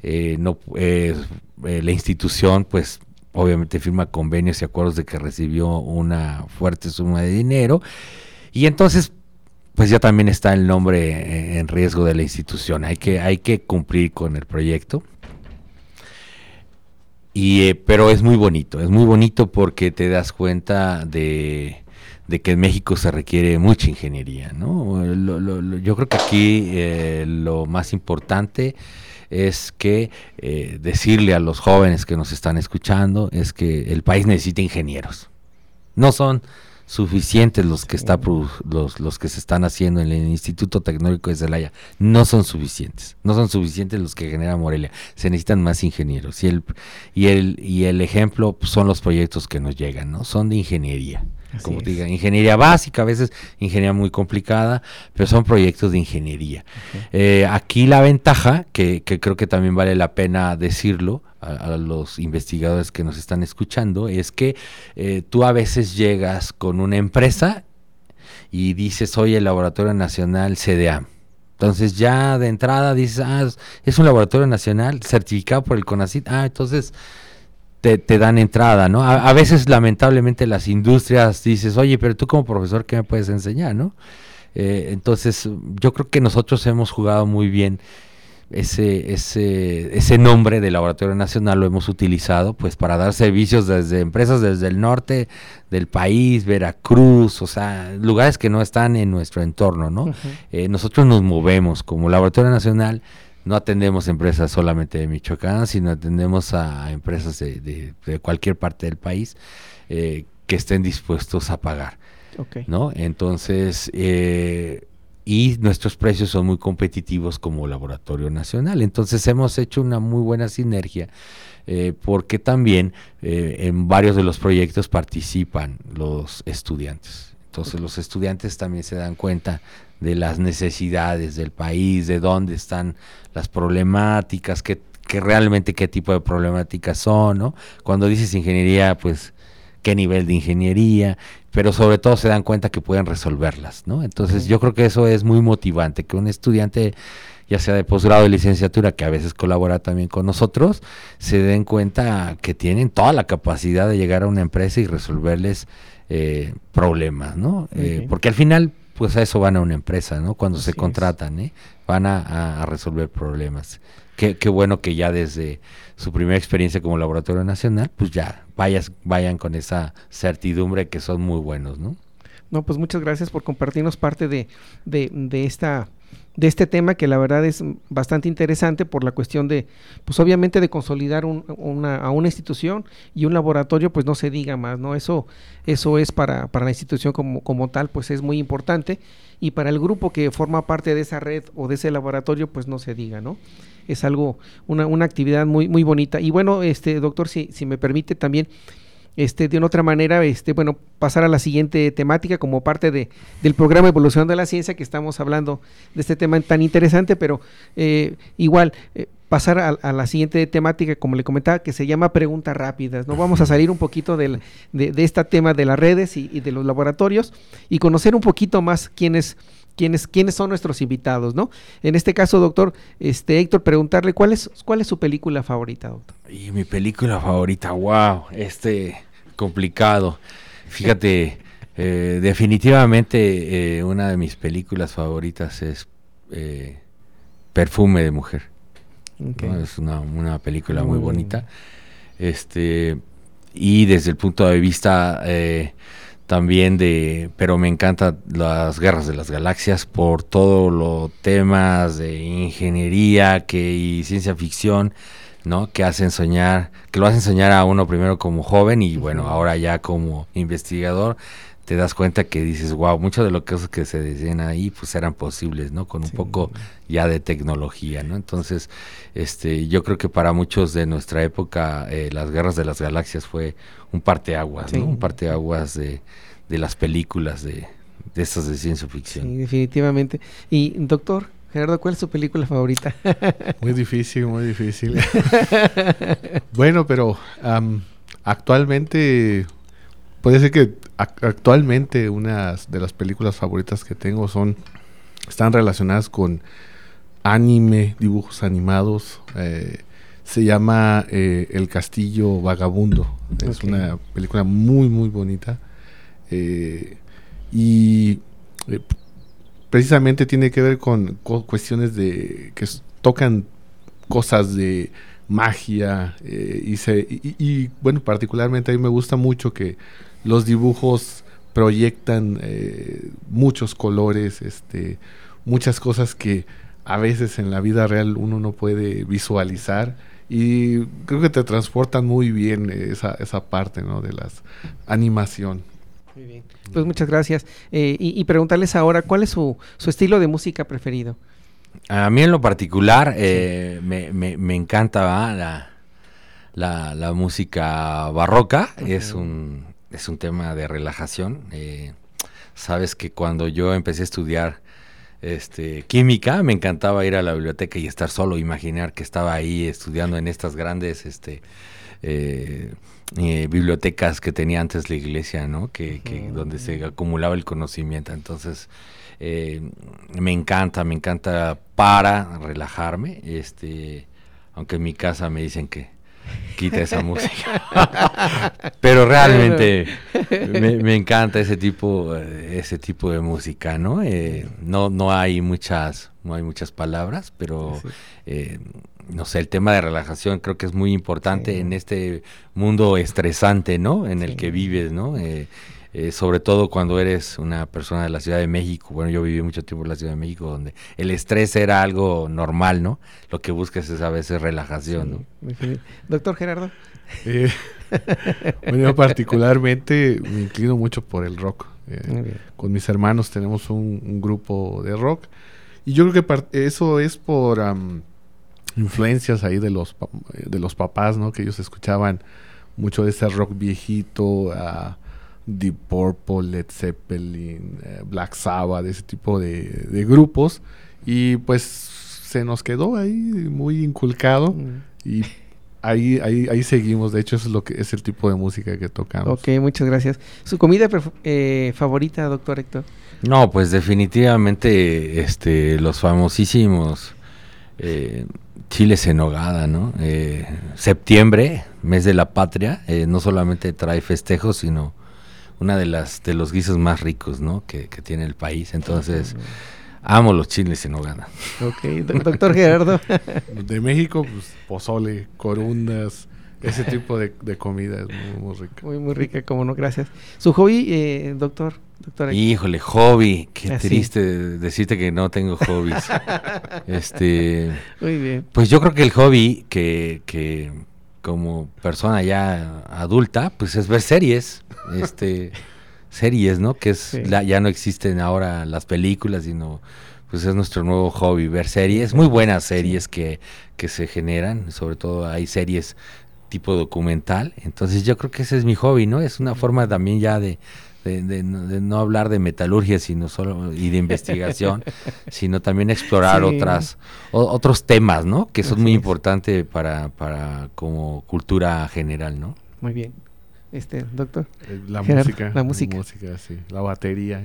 Eh, no, eh, eh, la institución, pues obviamente firma convenios y acuerdos de que recibió una fuerte suma de dinero. Y entonces, pues ya también está el nombre en riesgo de la institución. Hay que, hay que cumplir con el proyecto. Y, pero es muy bonito, es muy bonito porque te das cuenta de, de que en México se requiere mucha ingeniería, ¿no? Lo- yo creo que aquí lo más importante es que eh, decirle a los jóvenes que nos están escuchando es que el país necesita ingenieros. No son suficientes los que está los, los que se están haciendo en el Instituto Tecnológico de Celaya. No son suficientes. No son suficientes los que genera Morelia. Se necesitan más ingenieros. Y el, y el, y el ejemplo pues, son los proyectos que nos llegan, ¿no? Son de ingeniería. Así Como te diga, ingeniería básica, a veces ingeniería muy complicada, pero son proyectos de ingeniería. Eh, aquí la ventaja, que, que creo que también vale la pena decirlo a, a los investigadores que nos están escuchando, es que eh, tú a veces llegas con una empresa y dices, soy el Laboratorio Nacional CDA. Entonces ya de entrada dices, ah, es- un laboratorio nacional certificado por el CONACYT. Ah, entonces te, te dan entrada, ¿no? A, a veces lamentablemente las industrias dices, oye, pero tú como profesor, ¿qué me puedes enseñar, no? Eh, entonces yo creo que nosotros hemos jugado muy bien ese, ese, ese nombre de Laboratorio Nacional lo hemos utilizado pues para dar servicios desde empresas desde el norte del país, Veracruz, o sea, lugares que no están en nuestro entorno, ¿no? Eh, nosotros nos movemos como Laboratorio Nacional, no atendemos empresas solamente de Michoacán, sino atendemos a empresas de, de- de cualquier parte del país eh, que estén dispuestos a pagar. ¿no? Entonces, eh, y nuestros precios son muy competitivos como laboratorio nacional. Entonces hemos hecho una muy buena sinergia eh, porque también eh, en varios de los proyectos participan los estudiantes. Entonces los estudiantes también se dan cuenta de las necesidades del país, de dónde están las problemáticas, qué, qué realmente qué tipo de problemáticas son, ¿no? Cuando dices ingeniería, pues qué nivel de ingeniería, pero sobre todo se dan cuenta que pueden resolverlas, ¿no? Entonces yo creo que eso es muy motivante, que un estudiante, ya sea de posgrado o de licenciatura, que a veces colabora también con nosotros, se den cuenta que tienen toda la capacidad de llegar a una empresa y resolverles eh, problemas, ¿no? Eh, porque al final, pues a eso van a una empresa, ¿no? Cuando se contratan, ¿eh? Van a, a resolver problemas. Qué, qué, bueno que ya desde su primera experiencia como laboratorio nacional, pues ya vayas, vayan con esa certidumbre que son muy buenos, ¿no? No, pues muchas gracias por compartirnos parte de, de, de esta de este tema que la verdad es bastante interesante por la cuestión de, pues obviamente de consolidar un, una, a una institución y un laboratorio, pues no se diga más, ¿no? Eso, eso es para, para la institución como, como tal, pues es muy importante y para el grupo que forma parte de esa red o de ese laboratorio, pues no se diga, ¿no? Es algo, una, una actividad muy, muy bonita. Y bueno, este doctor, si, si me permite también, este, de una otra manera, este, bueno, pasar a la siguiente temática como parte de, del programa Evolución de la Ciencia, que estamos hablando de este tema tan interesante, pero eh, igual, eh, pasar a, a, la siguiente temática, como le comentaba, que se llama preguntas rápidas. ¿no? Vamos a salir un poquito del, de, de este tema de las redes y, y, de los laboratorios y conocer un poquito más quiénes, quiénes, quiénes son nuestros invitados, ¿no? En este caso, doctor, este Héctor, preguntarle cuál es, cuál es su película favorita, doctor. Y mi película favorita, wow, este complicado. Fíjate, eh, definitivamente eh, una de mis películas favoritas es eh, Perfume de Mujer. Okay. ¿no? Es una, una película muy bonita. Este, y desde el punto de vista también de, pero me encantan las guerras de las galaxias por todo los temas de ingeniería que, y ciencia ficción ¿no? Que hacen soñar, que lo hacen soñar a uno primero como joven y bueno, ahora ya como investigador te das cuenta que dices, wow, muchas de lo que, que se decían ahí pues eran posibles, ¿no? Con un sí. poco ya de tecnología, ¿no? Entonces, este, yo creo que para muchos de nuestra época eh, las guerras de las galaxias fue un parteaguas, sí. ¿no? Un parteaguas de, de las películas de, de estas de ciencia ficción. Sí, definitivamente. Y doctor, Gerardo, ¿cuál es su película favorita? [LAUGHS] muy difícil, muy difícil. [LAUGHS] bueno, pero um, actualmente, puede ser que actualmente una de las películas favoritas que tengo son, están relacionadas con anime, dibujos animados. Eh, se llama eh, El Castillo Vagabundo. Es okay. una película muy, muy bonita. Eh, y precisamente tiene que ver con, cuestiones de que tocan cosas de magia y, se, y, y, bueno particularmente a mí me gusta mucho que los dibujos proyectan eh, muchos colores este muchas cosas que a veces en la vida real uno no puede visualizar y creo que te transportan muy bien esa, esa parte ¿no? de la animación muy bien. Pues muchas gracias. Eh, y, y, preguntarles ahora, ¿cuál es su, su, estilo de música preferido? A mí en lo particular eh, sí. me, me, me, encanta la, la, la, música barroca. Es, un, es un tema de relajación. Eh, sabes que cuando yo empecé a estudiar este, química, me encantaba ir a la biblioteca y estar solo, imaginar que estaba ahí estudiando en estas grandes... Este, eh, eh, bibliotecas que tenía antes la iglesia, ¿no? Que, que donde se acumulaba el conocimiento. Entonces, eh, me encanta, me encanta para relajarme. Este, aunque en mi casa me dicen que quita esa música. [LAUGHS] Pero realmente me, me, encanta ese tipo, ese tipo de música, ¿no? Eh, no, no hay muchas, no hay muchas palabras, pero eh, no sé, el tema de relajación creo que es muy importante sí. en este mundo estresante, ¿no? En el que vives, ¿no? Eh, eh, sobre todo cuando eres una persona de la Ciudad de México. Bueno, yo viví mucho tiempo en la Ciudad de México, donde el estrés era algo normal, ¿no? Lo que buscas es a veces relajación, sí. ¿no? Doctor Gerardo. [LAUGHS] Eh, bueno, yo particularmente me inclino mucho por el rock. Eh, con mis hermanos tenemos un, grupo de rock. Y yo creo que eso es por influencias ahí de los, de los papás, ¿no? Que ellos escuchaban mucho de ese rock viejito, Deep Purple, Led Zeppelin, eh, Black Sabbath, ese tipo de, grupos. Y pues se nos quedó ahí muy inculcado. Mm. Y ahí, ahí, ahí seguimos. De hecho, eso es lo que es el tipo de música que tocamos. Ok, muchas gracias. ¿Su comida eh, favorita, doctor Héctor? No, pues definitivamente este, los famosísimos eh, chiles en nogada, ¿no? Eh, septiembre, mes de la patria, eh, no solamente trae festejos, sino una de las de los guisos más ricos, ¿no? Que, tiene el país. Entonces, amo los chiles en nogada. Ok, doctor Gerardo. [LAUGHS] de México, pues pozole, corundas, ese tipo de, comida es muy, muy, rica. Muy, muy rica, como no, gracias. ¿Su hobby, eh, doctor? Híjole, hobby. Qué ah, triste decirte que no tengo hobbies. [LAUGHS] este. Muy bien. Pues yo creo que el hobby que, que como persona ya adulta, pues es ver series. [LAUGHS] Este. series, ¿no? Que es ya no existen ahora las películas, sino pues es nuestro nuevo hobby, ver series, muy buenas series que, que se generan, sobre todo hay series tipo documental, entonces yo creo que ese es mi hobby, ¿no? Es una forma también ya de, de, no hablar de metalurgia sino solo y de investigación, [LAUGHS] sino también explorar otras otros temas, ¿no? Que son muy importantes para, para como cultura general, ¿no? Muy bien. Este, doctor. Eh, la música. La música. sí. La batería.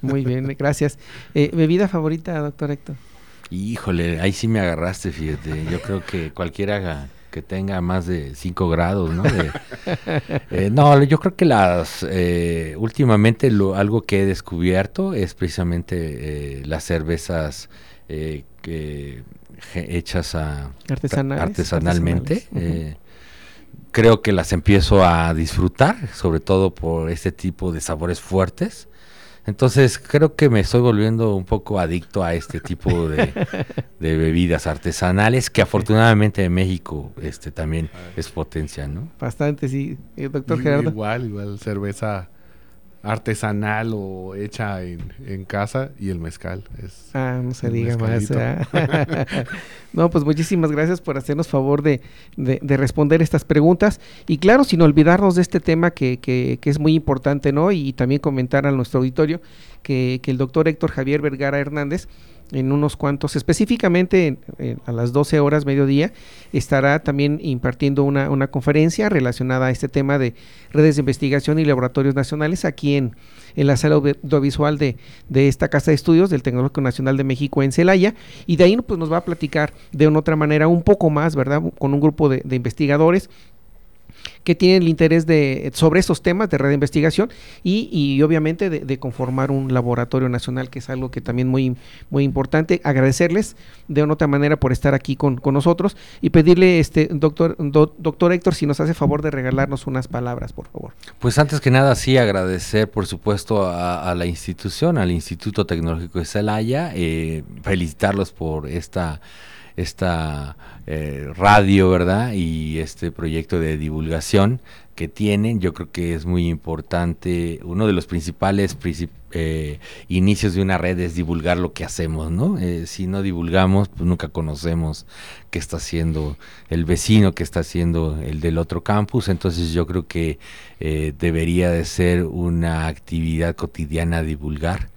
Muy bien, [LAUGHS] gracias. Eh, ¿Bebida favorita, doctor Héctor? Híjole, ahí sí me agarraste, fíjate. Yo creo que cualquiera que tenga más de 5 grados, ¿no? [LAUGHS] Eh, no, yo creo que las eh, últimamente lo, algo que he descubierto es precisamente eh, las cervezas que, hechas a, artesanalmente. creo que las empiezo a disfrutar, sobre todo por este tipo de sabores fuertes. Entonces creo que me estoy volviendo un poco adicto a este tipo de, [LAUGHS] bebidas artesanales que afortunadamente en México este también es potencia, ¿no? Bastante, sí. Eh, doctor Gerardo. Igual, igual, cerveza artesanal o hecha en, casa y el mezcal. Es ah, no se diga más. [LAUGHS] [LAUGHS] no, pues muchísimas gracias por hacernos favor de, de, responder estas preguntas. Y claro, sin olvidarnos de este tema que, que, que, es muy importante, ¿no? Y también comentar a nuestro auditorio que, que el doctor Héctor Javier Vergara Hernández en unos cuantos, específicamente a las 12 horas mediodía, estará también impartiendo una, una, conferencia relacionada a este tema de redes de investigación y laboratorios nacionales aquí en, en la sala audiovisual de, de, esta Casa de Estudios del Tecnológico Nacional de México en Celaya. Y de ahí pues, nos va a platicar de una otra manera un poco más, ¿verdad? Con un grupo de, de investigadores que tienen el interés de, sobre esos temas de red de investigación y, y obviamente de, conformar un laboratorio nacional, que es algo que también muy, muy importante. Agradecerles de una otra manera por estar aquí con, con nosotros y pedirle, este doctor, doctor Héctor, si nos hace favor de regalarnos unas palabras, por favor. Pues antes que nada, sí, agradecer, por supuesto, a, la institución, al Instituto Tecnológico de Celaya, eh, felicitarlos por esta esta eh, radio, ¿verdad? Y este proyecto de divulgación que tienen, yo creo que es muy importante. Uno de los principales eh, inicios de una red es divulgar lo que hacemos, ¿no? Eh, si no divulgamos, pues nunca conocemos qué está haciendo el vecino, qué está haciendo el del otro campus. Entonces yo creo que debería de ser una actividad cotidiana divulgar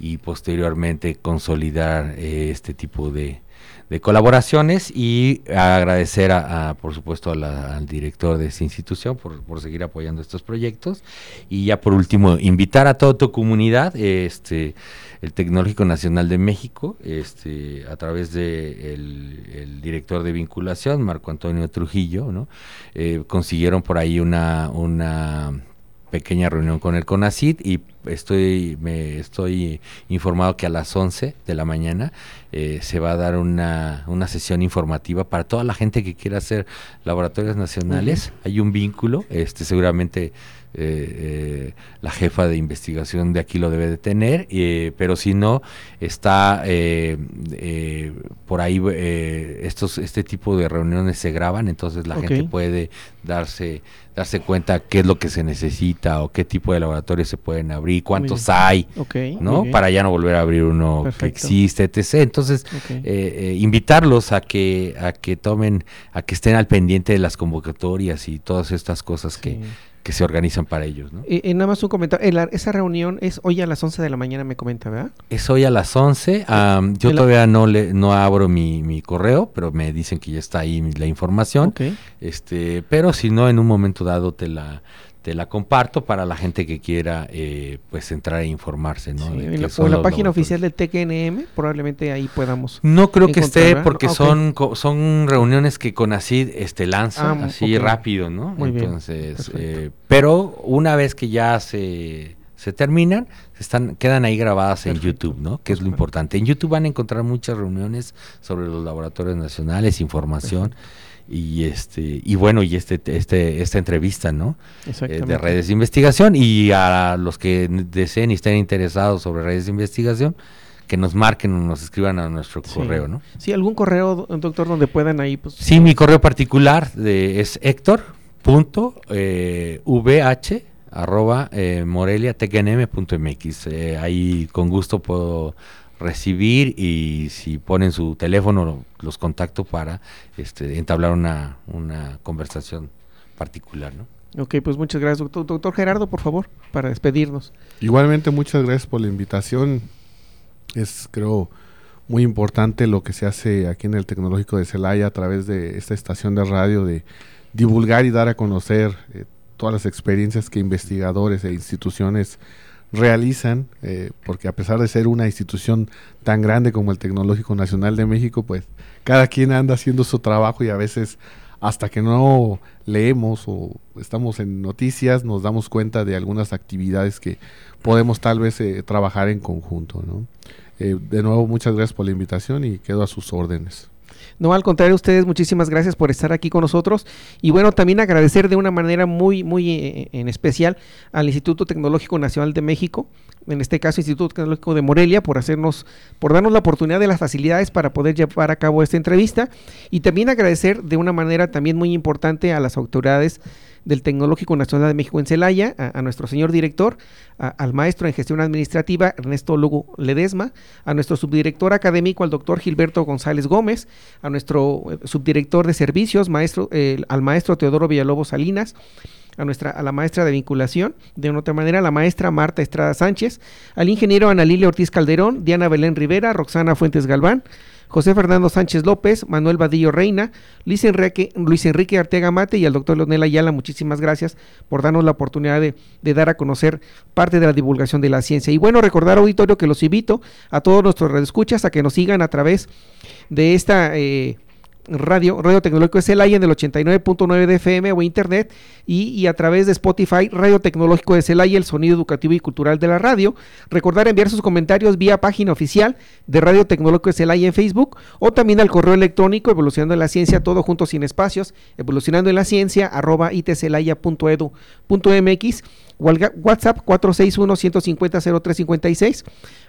y posteriormente consolidar este tipo de, de colaboraciones y agradecer a, por supuesto al director de esta institución por, por, seguir apoyando estos proyectos. Y ya por último invitar a toda tu comunidad este el Tecnológico Nacional de México este a través de el, director de vinculación Marco Antonio Trujillo no eh, consiguieron por ahí una una pequeña reunión con el CONACID y estoy, me estoy informado que a las 11 de la mañana eh, se va a dar una, una, sesión informativa para toda la gente que quiera hacer laboratorios nacionales. Hay un vínculo, este seguramente eh, la jefa de investigación de aquí lo debe de tener, pero si no, está por ahí, estos, este tipo de reuniones se graban, entonces la gente puede darse darse cuenta qué es lo que se necesita o qué tipo de laboratorios se pueden abrir, cuántos hay, ¿no? Para ya no volver a abrir uno que existe, etc. Entonces, eh, eh, invitarlos a que a que tomen, a que estén al pendiente de las convocatorias y todas estas cosas que que se organizan para ellos. ¿no? Y, nada más un comentario, esa reunión es hoy a las 11 de la mañana, me comenta, ¿verdad? Es hoy a las 11, yo todavía no le no abro mi, mi, correo, pero me dicen que ya está ahí la información, este pero si no, en un momento dado te la te la comparto para la gente que quiera eh, pues entrar e informarse ¿no? en la, página oficial del TKNM probablemente ahí podamos no creo que esté porque son son reuniones que con así este lanza ah, así rápido no Muy entonces eh, pero una vez que ya se se terminan, están, quedan ahí grabadas en YouTube, ¿no? Que es lo importante. En YouTube van a encontrar muchas reuniones sobre los laboratorios nacionales, información y este y bueno y este este esta entrevista no eh, de redes de investigación. Y a los que deseen y estén interesados sobre redes de investigación que nos marquen o nos escriban a nuestro correo no sí algún correo doctor donde puedan ahí pues sí mi correo particular de, es Héctor punto eh, vh arroba eh, eh, ahí con gusto puedo recibir y si ponen su teléfono los contacto para este, entablar una, una conversación particular, ¿no? Ok, pues muchas gracias, doctor. Doctor Gerardo, por favor, para despedirnos. Igualmente, muchas gracias por la invitación. Es, creo, muy importante lo que se hace aquí en el Tecnológico de Celaya a través de esta estación de radio, de divulgar y dar a conocer eh, todas las experiencias que investigadores e instituciones realizan, eh, porque a pesar de ser una institución tan grande como el Tecnológico Nacional de México, pues cada quien anda haciendo su trabajo y a veces hasta que no leemos o estamos en noticias nos damos cuenta de algunas actividades que podemos tal vez eh, trabajar en conjunto. ¿no? Eh, de nuevo, muchas gracias por la invitación y quedo a sus órdenes. No, al contrario, ustedes muchísimas gracias por estar aquí con nosotros. Y bueno, también agradecer de una manera muy, muy eh, en especial al Instituto Tecnológico Nacional de México, en este caso Instituto Tecnológico de Morelia, por hacernos, por darnos la oportunidad de las facilidades para poder llevar a cabo esta entrevista. Y también agradecer de una manera también muy importante a las autoridades del Tecnológico Nacional de México en Celaya, a, nuestro señor director, al maestro en gestión administrativa Ernesto Lugo Ledesma, a nuestro subdirector académico, al doctor Gilberto González Gómez, a nuestro eh, subdirector de servicios, maestro, al maestro Teodoro Villalobos Salinas, a nuestra a la maestra de vinculación, de una otra manera, a la maestra Marta Estrada Sánchez, al ingeniero Ana Lilia Ortiz Calderón, Diana Belén Rivera, Roxana Fuentes Galván, José Fernando Sánchez López, Manuel Vadillo Reina, Luis Enrique, Luis Enrique Arteaga Mate y al doctor Leonel Ayala, muchísimas gracias por darnos la oportunidad de, dar a conocer parte de la divulgación de la ciencia. Y bueno, recordar auditorio que los invito a todos nuestros redescuchas a que nos sigan a través de esta eh, radio, Radio Tecnológico es el en el 89.9 de FM o internet y, a través de Spotify, Radio Tecnológico de Celaya, el sonido educativo y cultural de la radio. Recordar enviar sus comentarios vía página oficial de Radio Tecnológico de Celaya en Facebook o también al correo electrónico evolucionando en la ciencia, todo junto sin espacios, evolucionando en la ciencia, arroba itcelaya.edu.mx WhatsApp 461-150-0356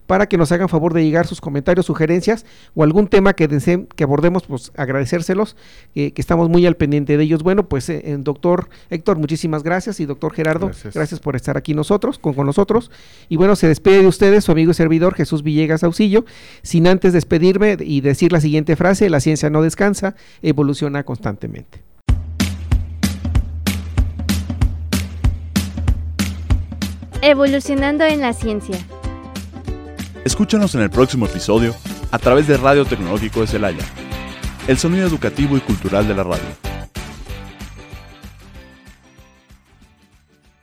para que nos hagan favor de llegar sus comentarios, sugerencias o algún tema que deseen que abordemos, pues agradecérselos, que estamos muy al pendiente de ellos. Bueno, pues eh, doctor Héctor, muchísimas gracias y doctor Gerardo, gracias, por estar aquí nosotros, con, con nosotros. Y bueno, se despide de ustedes su amigo y servidor Jesús Villegas Auxillo, sin antes despedirme y decir la siguiente frase, la ciencia no descansa, evoluciona constantemente. Evolucionando en la ciencia. Escúchanos en el próximo episodio a través de Radio Tecnológico de Celaya, el sonido educativo y cultural de la radio.